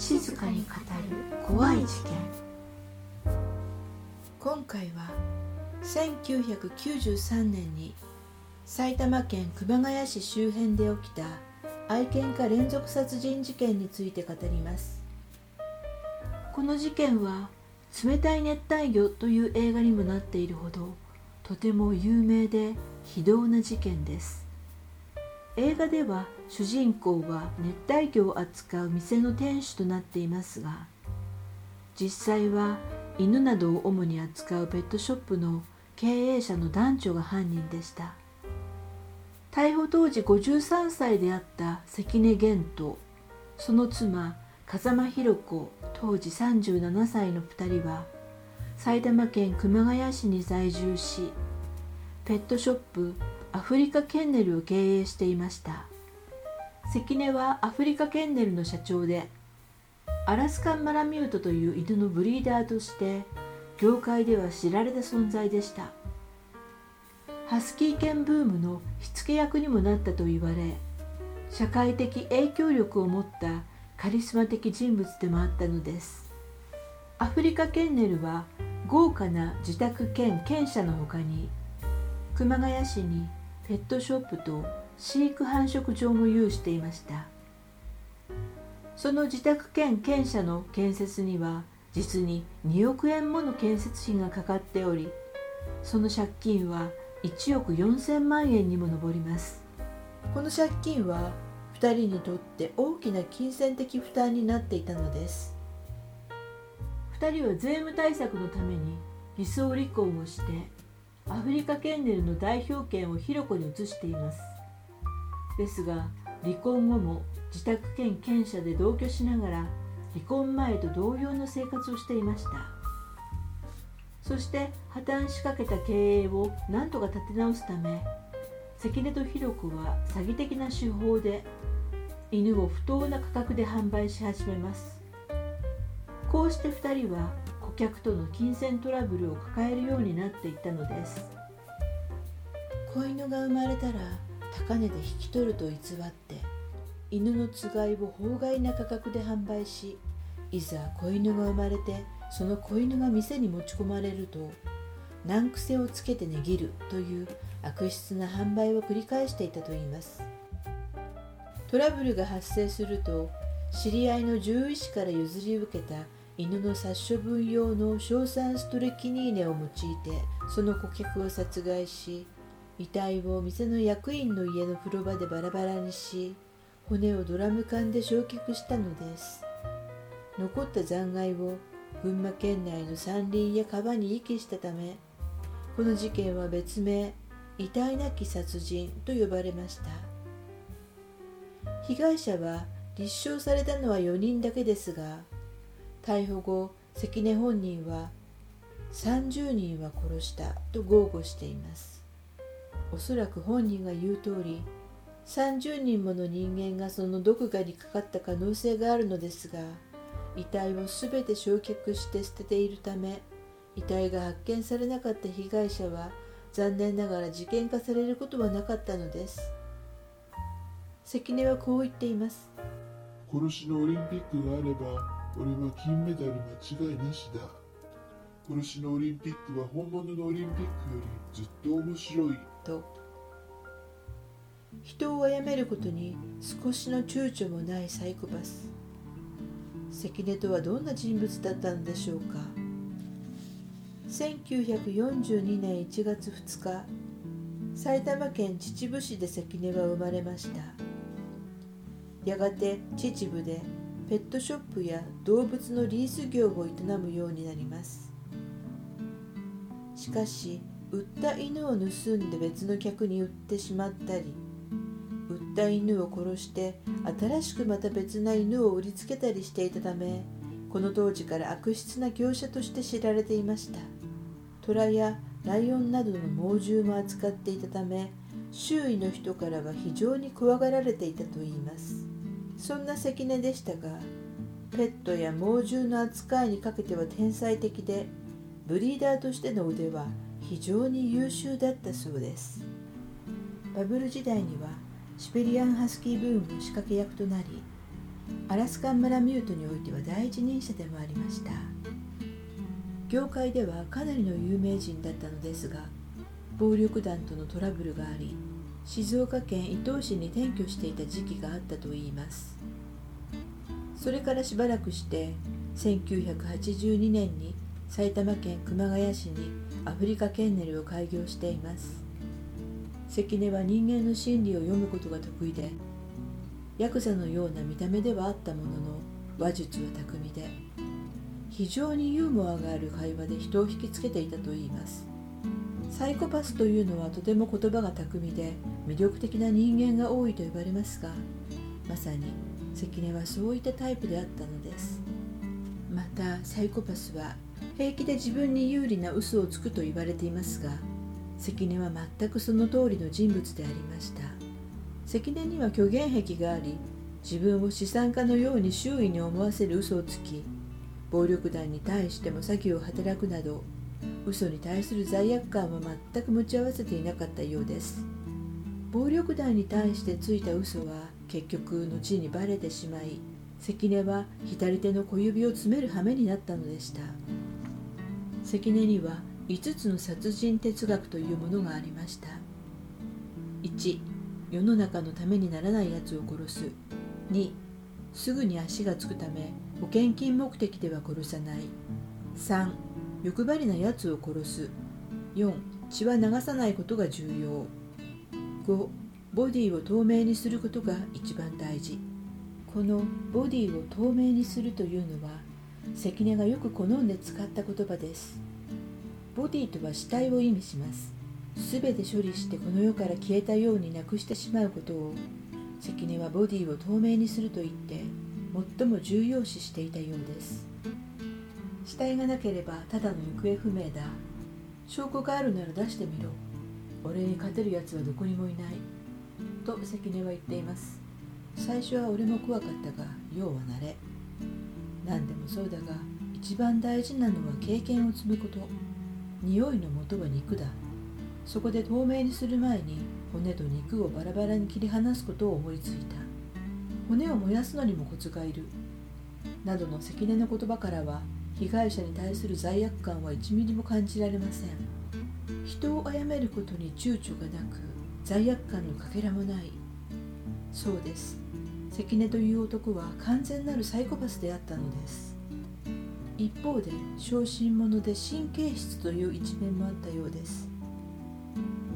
静かに語る怖い事件。今回は1993年に埼玉県熊谷市周辺で起きた愛犬家連続殺人事件について語ります。この事件は「冷たい熱帯魚」という映画にもなっているほどとても有名で非道な事件です。映画では主人公は熱帯魚を扱う店の店主となっていますが実際は犬などを主に扱うペットショップの経営者の男女が犯人でした。逮捕当時53歳であった関根源とその妻風間弘子当時37歳の2人は埼玉県熊谷市に在住しペットショップアフリカケンネルを経営していました。関根はアフリカケンネルの社長でアラスカンマラミュートという犬のブリーダーとして業界では知られた存在でした。ハスキー犬ブームの火付け役にもなったと言われ社会的影響力を持ったカリスマ的人物でもあったのです。アフリカケンネルは豪華な自宅兼犬舎の他に熊谷市にペットショップと飼育繁殖場も有していました。その自宅兼犬舎の建設には実に2億円もの建設費がかかっておりその借金は1億4000万円にも上ります。この借金は2人にとって大きな金銭的負担になっていたのです。2人は税務対策のために偽装離婚をしてアフリカケンネルの代表権をヒロコに移していますですが離婚後も自宅兼犬舎で同居しながら離婚前と同様の生活をしていました。そして破綻しかけた経営を何とか立て直すため関根とひろ子は詐欺的な手法で犬を不当な価格で販売し始めます。こうして2人は顧客との金銭トラブルを抱えるようになっていったのです。子犬が生まれたら高値で引き取ると偽って犬のつがいを法外な価格で販売しいざ子犬が生まれてその子犬が店に持ち込まれると難癖をつけて値切るという悪質な販売を繰り返していたといいます。トラブルが発生すると知り合いの獣医師から譲り受けた犬の殺処分用の硝酸ストレキニーネを用いてその顧客を殺害し遺体を店の役員の家の風呂場でバラバラにし骨をドラム缶で焼却したのです。残った残骸を群馬県内の山林や川に遺棄したためこの事件は別名遺体なき殺人と呼ばれました。被害者は立証されたのは4人だけですが逮捕後関根本人は30人は殺したと豪語しています。おそらく本人が言う通り30人もの人間がその毒牙にかかった可能性があるのですが遺体を全て焼却して捨てているため遺体が発見されなかった被害者は残念ながら事件化されることはなかったのです。関根はこう言っています。殺しのオリンピックがあれば俺は金メダル間違いなしだ。殺しのオリンピックは本物のオリンピックよりずっと面白い。と。人を殺めることに少しの躊躇もないサイコパス。関根とはどんな人物だったのでしょうか。1942年1月2日埼玉県秩父市で関根は生まれました。やがて秩父でペットショップや動物のリース業を営むようになります。しかし売った犬を盗んで別の客に売ってしまったり売った犬を殺して新しくまた別な犬を売りつけたりしていたためこの当時から悪質な業者として知られていました。虎やライオンなどの猛獣も扱っていたため周囲の人からは非常に怖がられていたといいます。そんな関根でしたがペットや猛獣の扱いにかけては天才的でブリーダーとしての腕は非常に優秀だったそうです。バブル時代にはシベリアンハスキーブームの仕掛け役となりアラスカンマラミュートにおいては第一人者でもありました。業界ではかなりの有名人だったのですが暴力団とのトラブルがあり静岡県伊東市に転居していた時期があったといいます。それからしばらくして1982年に埼玉県熊谷市にアフリカケンネルを開業しています。関根は人間の心理を読むことが得意でヤクザのような見た目ではあったものの話術は巧みで非常にユーモアがある会話で人を引きつけていたといいます。サイコパスというのはとても言葉が巧みで魅力的な人間が多いと呼ばれますがまさに関根はそういったタイプであったのです。またサイコパスは平気で自分に有利な嘘をつくと言われていますが関根は全くその通りの人物でありました。関根には虚言癖があり自分を資産家のように周囲に思わせる嘘をつき暴力団に対しても詐欺を働くなど嘘に対する罪悪感は全く持ち合わせていなかったようです。暴力団に対してついた嘘は結局後にバレてしまい関根は左手の小指を詰める羽目になったのでした。関根には5つの殺人哲学というものがありました。1世の中のためにならない奴を殺す。2すぐに足がつくため保険金目的では殺さない。3欲張りな奴を殺す。4血は流さないことが重要。5ボディを透明にすることが一番大事。このボディを透明にするというのは関根がよく好んで使った言葉です。ボディとは死体を意味します。全て処理してこの世から消えたようになくしてしまうことを関根はボディを透明にすると言って最も重要視していたようです。死体がなければただの行方不明だ。証拠があるなら出してみろ。俺に勝てるやつはどこにもいない。と関根は言っています。最初は俺も怖かったが要は慣れ。何でもそうだが一番大事なのは経験を積むこと。匂いの元は肉だ。そこで透明にする前に骨と肉をバラバラに切り離すことを思いついた。骨を燃やすのにもコツがいる。などの関根の言葉からは被害者に対する罪悪感は1ミリも感じられません。人を殺めることに躊躇がなく罪悪感のかけらもない。そうです。関根という男は完全なるサイコパスであったのです。一方で小心者で神経質という一面もあったようです。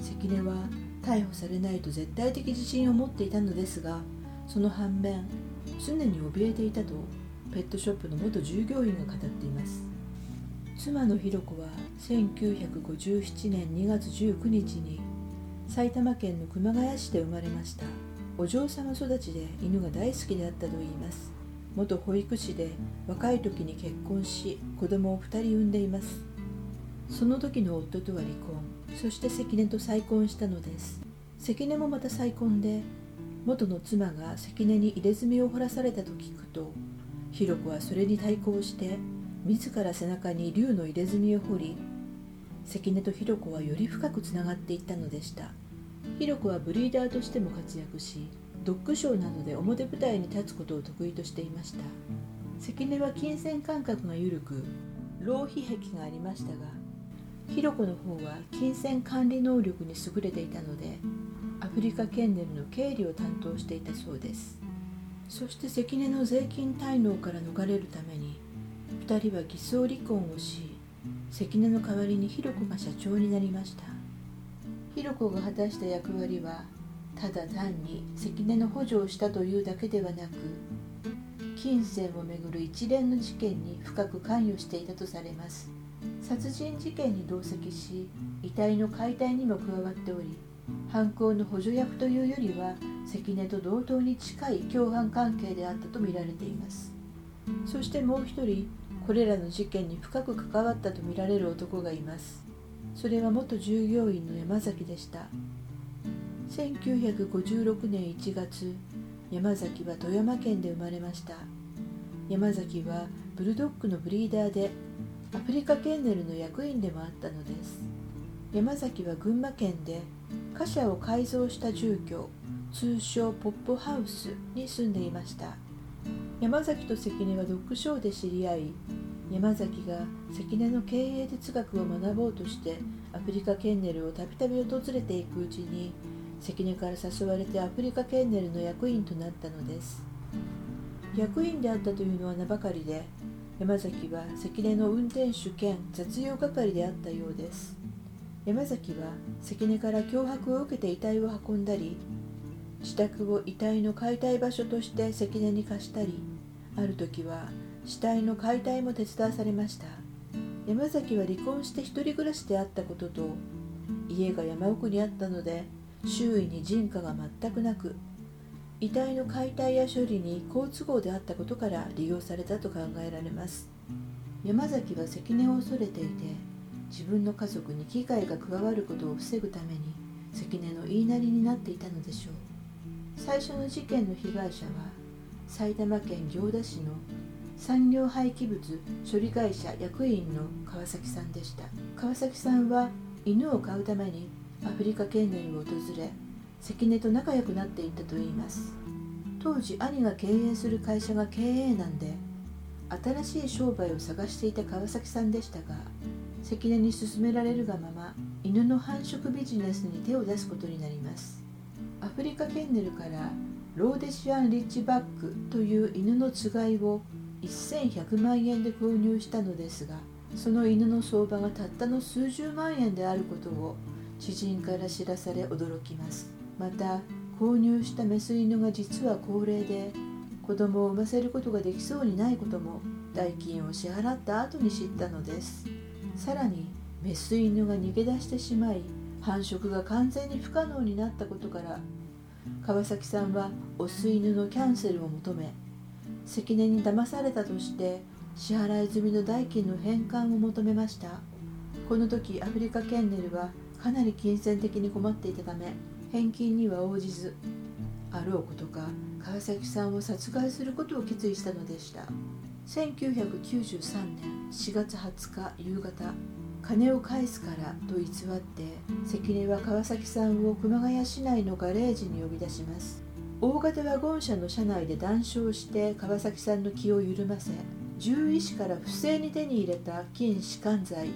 関根は逮捕されないと絶対的自信を持っていたのですがその反面常に怯えていたとペットショップの元従業員が語っています。妻のひろ子は1957年2月19日に埼玉県の熊谷市で生まれました。お嬢様育ちで犬が大好きであったといいます。元保育士で若い時に結婚し子供を2人産んでいます。その時の夫とは離婚。そして関根と再婚したのです。関根もまた再婚で元の妻が関根に入れ墨を掘らされたと聞くとひろ子はそれに対抗して自ら背中に竜の入れ墨を掘り関根とひろ子はより深くつながっていったのでした。ひろ子はブリーダーとしても活躍しドッグショーなどで表舞台に立つことを得意としていました。関根は金銭感覚が緩く浪費癖がありましたがひろ子の方は金銭管理能力に優れていたのでアフリカケンネルの経理を担当していたそうです。そして関根の税金滞納から逃れるために2人は偽装離婚をし関根の代わりにひろ子が社長になりました。ひろ子が果たした役割はただ単に関根の補助をしたというだけではなく金銭をめぐる一連の事件に深く関与していたとされます。殺人事件に同席し遺体の解体にも加わっており犯行の補助役というよりは関根と同等に近い共犯関係であったとみられています。そしてもう一人これらの事件に深く関わったとみられる男がいます。それは元従業員の山崎でした。1956年1月山崎は富山県で生まれました。山崎はブルドッグのブリーダーでアフリカケンネルの役員でもあったのです。山崎は群馬県で貨車を改造した住居通称ポップハウスに住んでいました。山崎と関根はドッグショーで知り合い山崎が関根の経営哲学を学ぼうとしてアフリカケンネルをたびたび訪れていくうちに関根から誘われてアフリカケンネルの役員となったのです。役員であったというのは名ばかりで山崎は関根の運転手兼雑用係であったようです。山崎は関根から脅迫を受けて遺体を運んだり自宅を遺体の解体場所として関根に貸したりある時は死体の解体も手伝わされました。山崎は離婚して一人暮らしであったことと家が山奥にあったので周囲に人家が全くなく遺体の解体や処理に好都合であったことから利用されたと考えられます。山崎は関根を恐れていて自分の家族に危害が加わることを防ぐために関根の言いなりになっていたのでしょう。最初の事件の被害者は埼玉県行田市の産業廃棄物処理会社役員の川崎さんでした。川崎さんは犬を飼うためにアフリカ県内を訪れ関根と仲良くなっていったといいます。当時兄が経営する会社が経営難で新しい商売を探していた川崎さんでしたが関根に勧められるがまま犬の繁殖ビジネスに手を出すことになります。アフリカケンネルからローデシアン・リッチバックという犬のつがいを1100万円で購入したのですがその犬の相場がたったの数十万円であることを知人から知らされ驚きます。また購入したメス犬が実は高齢で子供を産ませることができそうにないことも代金を支払った後に知ったのです。さらにメス犬が逃げ出してしまい繁殖が完全に不可能になったことから川崎さんはオス犬のキャンセルを求め関根に騙されたとして支払い済みの代金の返還を求めました。この時アフリカケンネルはかなり金銭的に困っていたため返金には応じずあろうことか川崎さんを殺害することを決意したのでした。1993年4月20日夕方金を返すからと偽って関根は川崎さんを熊谷市内のガレージに呼び出します。大型ワゴン車の車内で談笑して川崎さんの気を緩ませ獣医師から不正に手に入れた筋弛緩剤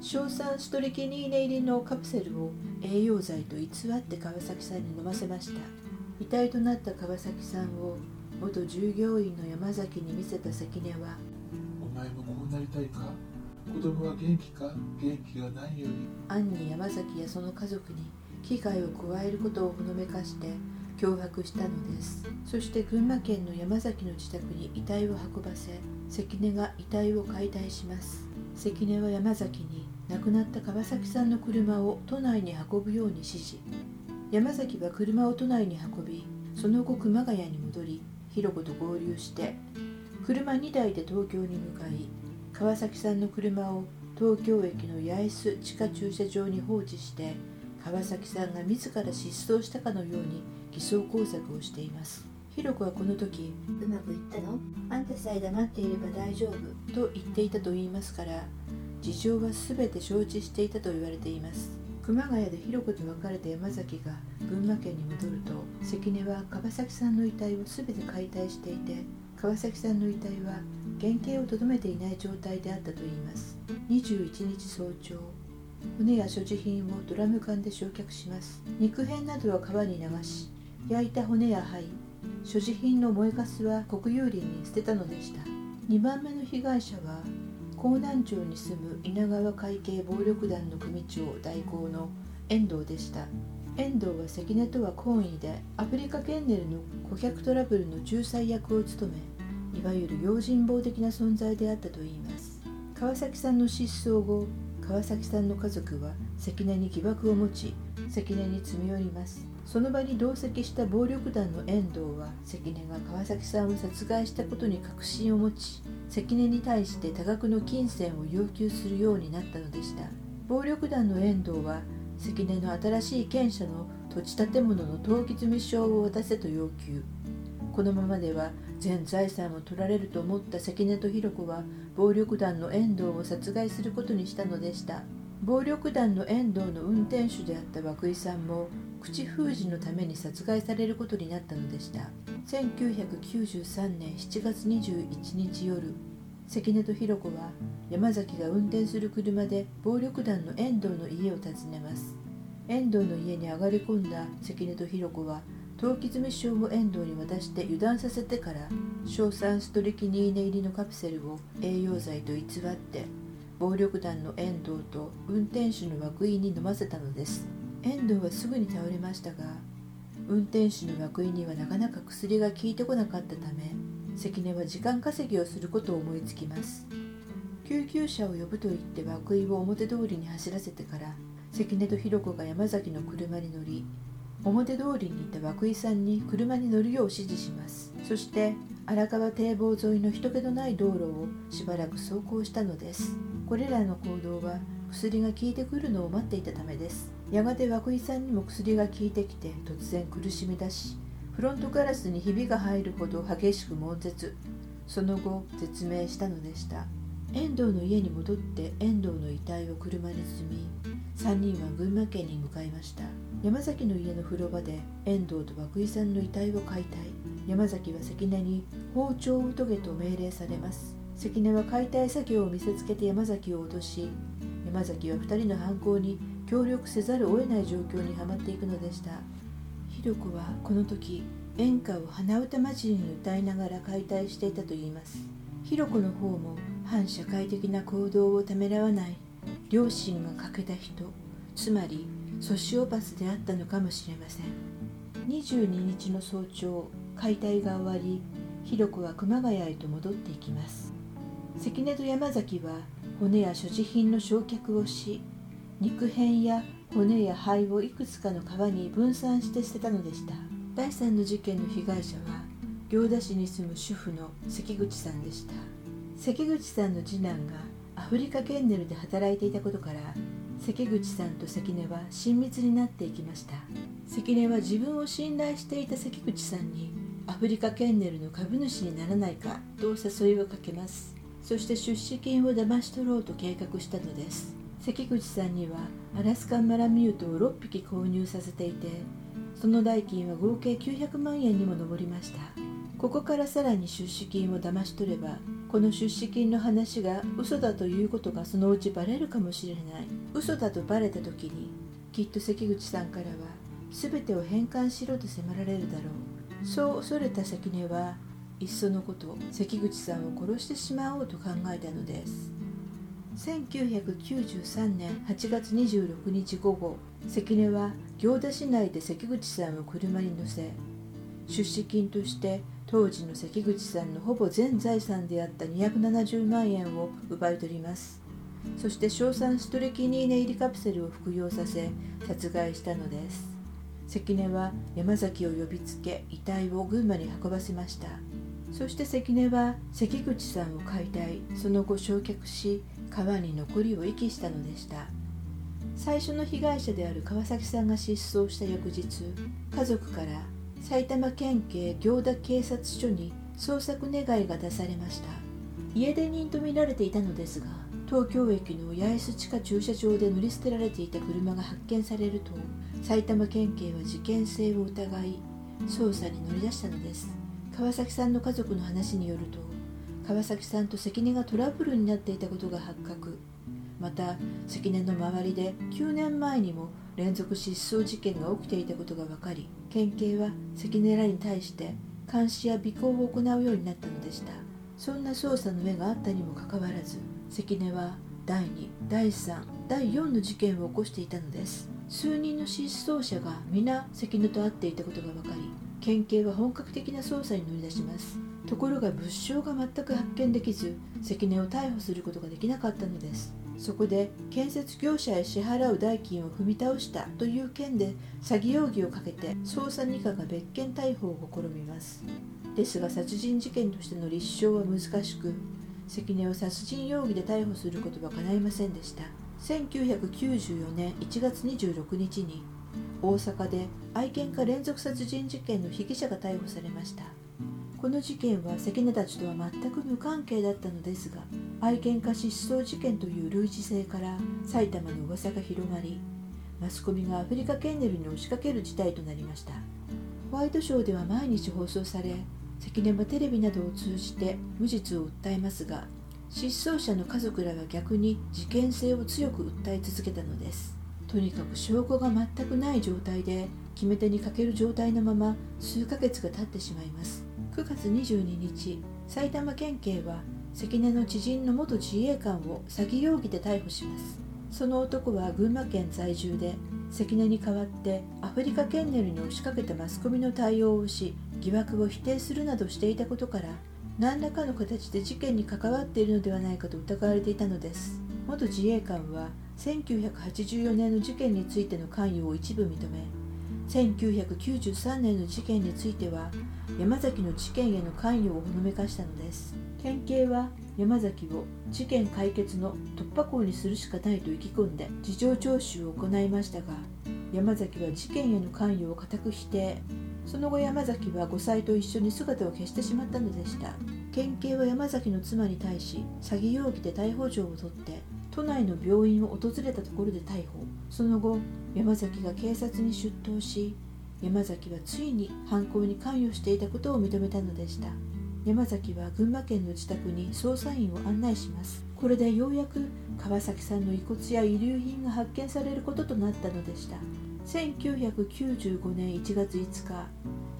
硝酸ストリキニーネ入りのカプセルを栄養剤と偽って川崎さんに飲ませました。遺体となった川崎さんを元従業員の山崎に見せた関根はお前もこうなりたいか？子供は元気か？元気がないように暗に山崎やその家族に危害を加えることをほのめかして脅迫したのです。そして群馬県の山崎の自宅に遺体を運ばせ関根が遺体を解体します。関根は山崎に亡くなった川崎さんの車を都内に運ぶように指示。山崎は車を都内に運びその後熊谷に戻りひろ子と合流して車2台で東京に向かい川崎さんの車を東京駅の八重洲地下駐車場に放置して川崎さんが自ら失踪したかのように偽装工作をしています。ひろ子はこの時うまくいったの？あんたさえ黙っていれば大丈夫と言っていたと言いますから事情は全て承知していたと言われています。熊谷でひろ子と別れた山崎が群馬県に戻ると関根は川崎さんの遺体を全て解体していて川崎さんの遺体は原型をとどめていない状態であったといいます。21日早朝骨や所持品をドラム缶で焼却します。肉片などは川に流し焼いた骨や灰所持品の燃えかすは国有林に捨てたのでした。2番目の被害者は江南町に住む稲川会系暴力団の組長代行の遠藤でした。遠藤は関根とは懇意でアフリカケンネルの顧客トラブルの仲裁役を務めいわゆる用心棒的な存在であったといいます。川崎さんの失踪後川崎さんの家族は関根に疑惑を持ち関根に詰め寄ります。その場に同席した暴力団の遠藤は関根が川崎さんを殺害したことに確信を持ち関根に対して多額の金銭を要求するようになったのでした。暴力団の遠藤は関根の新しい権者の土地建物の登記済証を渡せと要求。このままでは全財産を取られると思った関根と弘子は暴力団の遠藤を殺害することにしたのでした。暴力団の遠藤の運転手であった涌井さんも口封じのために殺害されることになったのでした。1993年7月21日夜。関根と弘子は山崎が運転する車で暴力団の遠藤の家を訪ねます。遠藤の家に上がり込んだ関根と弘子は陶器詰め証を遠藤に渡して油断させてから硝酸ストリキニーネ入りのカプセルを栄養剤と偽って暴力団の遠藤と運転手の涌井に飲ませたのです。遠藤はすぐに倒れましたが運転手の涌井にはなかなか薬が効いてこなかったため関根は時間稼ぎをすることを思いつきます。救急車を呼ぶと言って涌井を表通りに走らせてから関根と弘子が山崎の車に乗り表通りにいた涌井さんに車に乗るよう指示します。そして荒川堤防沿いの人気のない道路をしばらく走行したのです。これらの行動は薬が効いてくるのを待っていたためです。やがて涌井さんにも薬が効いてきて突然苦しみ出しフロントガラスにひびが入るほど激しく悶絶。その後絶命したのでした。遠藤の家に戻って遠藤の遺体を車に積み3人は群馬県に向かいました。山崎の家の風呂場で遠藤と涌井さんの遺体を解体。山崎は関根に包丁を研げと命令されます。関根は解体作業を見せつけて山崎を脅し山崎は2人の犯行に協力せざるを得ない状況にはまっていくのでした。ひろ子はこの時演歌を鼻歌混じりに歌いながら解体していたといいます。ひろ子の方も反社会的な行動をためらわない。両親が欠けた人つまりソシオパスであったのかもしれません。22日の早朝解体が終わりひろ子は熊谷へと戻っていきます。関根と山崎は骨や所持品の焼却をし肉片や骨や灰をいくつかの川に分散して捨てたのでした。第3の事件の被害者は行田市に住む主婦の関口さんでした。関口さんの次男がアフリカケンネルで働いていたことから関口さんと関根は親密になっていきました。関根は自分を信頼していた関口さんにアフリカケンネルの株主にならないかと誘いをかけます。そして出資金を騙し取ろうと計画したのです。関口さんにはアラスカンマラミュートを6匹購入させていてその代金は合計900万円にも上りました。ここからさらに出資金を騙し取ればこの出資金の話が嘘だということがそのうちバレるかもしれない。嘘だとバレた時にきっと関口さんからは全てを返還しろと迫られるだろう。そう恐れた関根はいっそのこと関口さんを殺してしまおうと考えたのです。1993年8月26日午後関根は行田市内で関口さんを車に乗せ出資金として当時の関口さんのほぼ全財産であった270万円を奪い取ります。そして硝酸ストレキニーネ入りカプセルを服用させ殺害したのです。関根は山崎を呼びつけ遺体を群馬に運ばせました。そして関根は関口さんを解体。その後焼却し川に残りを遺棄したのでした。最初の被害者である川崎さんが失踪した翌日家族から埼玉県警行田警察署に捜索願いが出されました。家出人とみられていたのですが東京駅の八重洲地下駐車場で乗り捨てられていた車が発見されると埼玉県警は事件性を疑い捜査に乗り出したのです。川崎さんの家族の話によると川崎さんと関根がトラブルになっていたことが発覚。また関根の周りで9年前にも連続失踪事件が起きていたことが分かり県警は関根らに対して監視や尾行を行うようになったのでした。そんな捜査の目があったにもかかわらず関根は第2第3第4の事件を起こしていたのです。数人の失踪者が皆関根と会っていたことが分かり県警は本格的な捜査に乗り出します。ところが物証が全く発見できず関根を逮捕することができなかったのです。そこで建設業者へ支払う代金を踏み倒したという件で詐欺容疑をかけて捜査二課が別件逮捕を試みます。ですが殺人事件としての立証は難しく関根を殺人容疑で逮捕することは叶いませんでした。1994年1月26日に大阪で愛犬家連続殺人事件の被疑者が逮捕されましたこの事件は関根たちとは全く無関係だったのですが愛犬家失踪事件という類似性から埼玉の噂が広まりマスコミがアフリカ・ケンネルに押しかける事態となりました。ホワイトショーでは毎日放送され関根はテレビなどを通じて無実を訴えますが失踪者の家族らは逆に事件性を強く訴え続けたのです。とにかく証拠が全くない状態で決め手にかける状態のまま数ヶ月が経ってしまいます。9月22日埼玉県警は関根の知人の元自衛官を詐欺容疑で逮捕します。その男は群馬県在住で関根に代わってアフリカケンネルに押しかけたマスコミの対応をし疑惑を否定するなどしていたことから何らかの形で事件に関わっているのではないかと疑われていたのです。元自衛官は1984年の事件についての関与を一部認め1993年の事件については山崎の事件への関与をほのめかしたのです。県警は山崎を事件解決の突破口にするしかないと意気込んで事情聴取を行いましたが山崎は事件への関与を固く否定。その後山崎は5歳と一緒に姿を消してしまったのでした。県警は山崎の妻に対し詐欺容疑で逮捕状を取って都内の病院を訪れたところで逮捕。その後山崎が警察に出頭し山崎はついに犯行に関与していたことを認めたのでした。山崎は群馬県の自宅に捜査員を案内します。これでようやく川崎さんの遺骨や遺留品が発見されることとなったのでした。1995年1月5日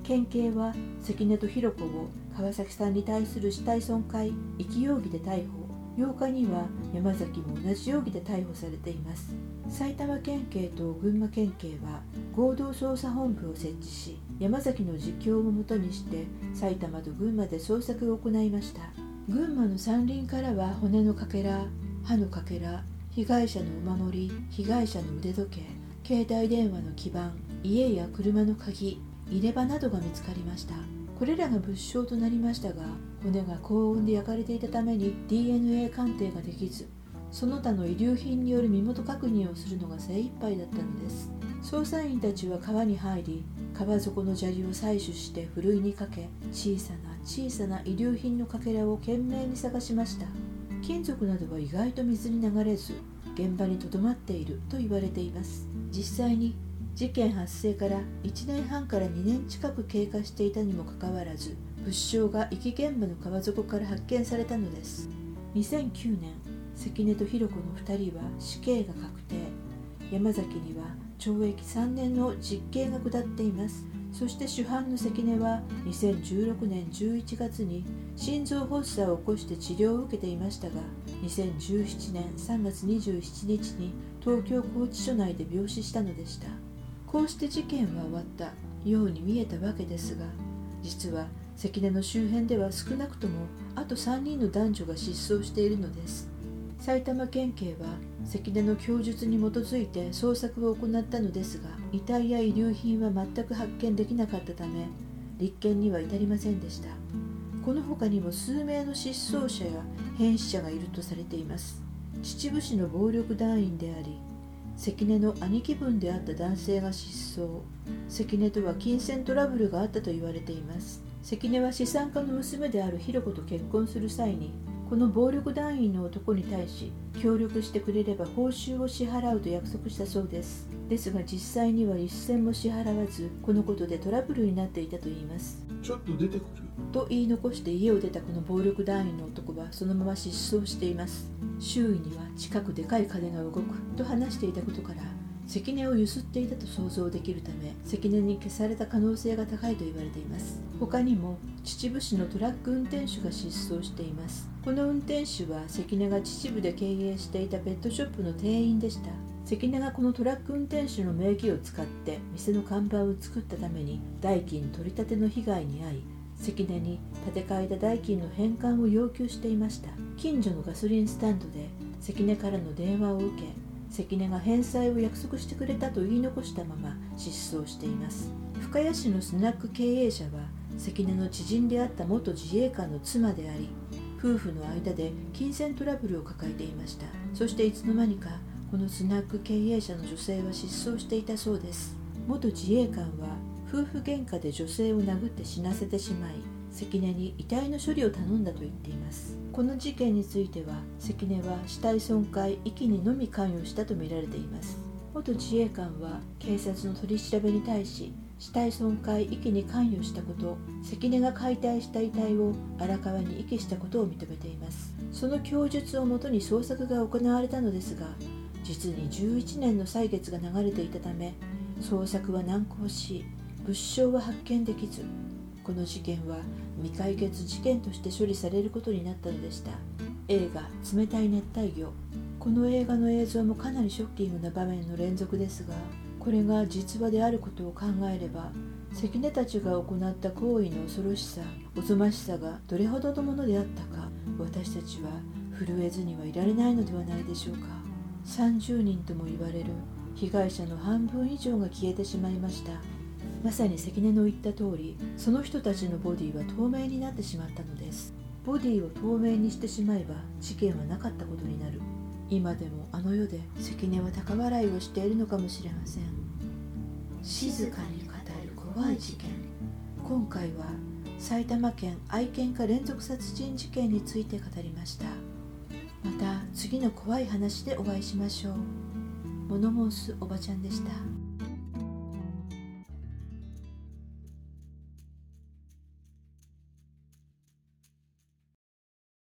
県警は関根と弘子を川崎さんに対する死体損壊遺棄容疑で逮捕。8日には山崎も同じ容疑で逮捕されています。埼玉県警と群馬県警は合同捜査本部を設置し山崎の実況をもとにして埼玉と群馬で捜索を行いました。群馬の山林からは骨のかけら歯のかけら被害者のお守り被害者の腕時計携帯電話の基板家や車の鍵入れ歯などが見つかりました。これらが物証となりましたが骨が高温で焼かれていたために DNA 鑑定ができずその他の遺留品による身元確認をするのが精一杯だったのです。捜査員たちは川に入り川底の砂利を採取してふるいにかけ小さな小さな遺留品のかけらを懸命に探しました。金属などは意外と水に流れず現場にとどまっていると言われています。実際に事件発生から1年半から2年近く経過していたにもかかわらず物証が遺棄現場の川底から発見されたのです。2009年関根と弘子の2人は死刑が確定。山崎には懲役3年の実刑が下っています。そして主犯の関根は2016年11月に心臓発作を起こして治療を受けていましたが2017年3月27日に東京拘置所内で病死したのでした。こうして事件は終わったように見えたわけですが実は関根の周辺では少なくともあと3人の男女が失踪しているのです。埼玉県警は関根の供述に基づいて捜索を行ったのですが遺体や遺留品は全く発見できなかったため立件には至りませんでした。この他にも数名の失踪者や変死者がいるとされています。秩父市の暴力団員であり関根の兄貴分であった男性が失踪。関根とは金銭トラブルがあったと言われています。関根は資産家の娘である弘子と結婚する際にこの暴力団員の男に対し協力してくれれば報酬を支払うと約束したそうです。ですが実際には一銭も支払わずこのことでトラブルになっていたといいます。ちょっと出てくると言い残して家を出たこの暴力団員の男はそのまま失踪しています。周囲には近くでかい金が動くと話していたことから関根をゆすっていたと想像できるため関根に消された可能性が高いと言われています。他にも秩父市のトラック運転手が失踪しています。この運転手は関根が秩父で経営していたペットショップの店員でした。関根がこのトラック運転手の名義を使って店の看板を作ったために代金取り立ての被害に遭い関根に建て替えた代金の返還を要求していました。近所のガソリンスタンドで関根からの電話を受け関根が返済を約束してくれたと言い残したまま失踪しています。深谷市のスナック経営者は関根の知人であった元自衛官の妻であり夫婦の間で金銭トラブルを抱えていました。そしていつの間にかこのスナック経営者の女性は失踪していたそうです。元自衛官は夫婦喧嘩で女性を殴って死なせてしまい関根に遺体の処理を頼んだと言っています。この事件については関根は死体損壊遺棄にのみ関与したとみられています。元自衛官は警察の取り調べに対し死体損壊遺棄に関与したこと関根が解体した遺体を荒川に遺棄したことを認めています。その供述をもとに捜索が行われたのですが実に11年の歳月が流れていたため捜索は難航し物証は発見できずこの事件は未解決事件として処理されることになったのでした。映画「冷たい熱帯魚」この映画の映像もかなりショッキングな場面の連続ですがこれが実話であることを考えれば関根たちが行った行為の恐ろしさおぞましさがどれほどのものであったか私たちは震えずにはいられないのではないでしょうか。30人とも言われる被害者の半分以上が消えてしまいました。まさに関根の言った通りその人たちのボディは透明になってしまったのです。ボディを透明にしてしまえば事件はなかったことになる。今でもあの世で関根は高笑いをしているのかもしれません。静かに語る怖い事件。今回は埼玉県愛犬家連続殺人事件について語りました。また次の怖い話でお会いしましょう。物申すおばちゃんでした。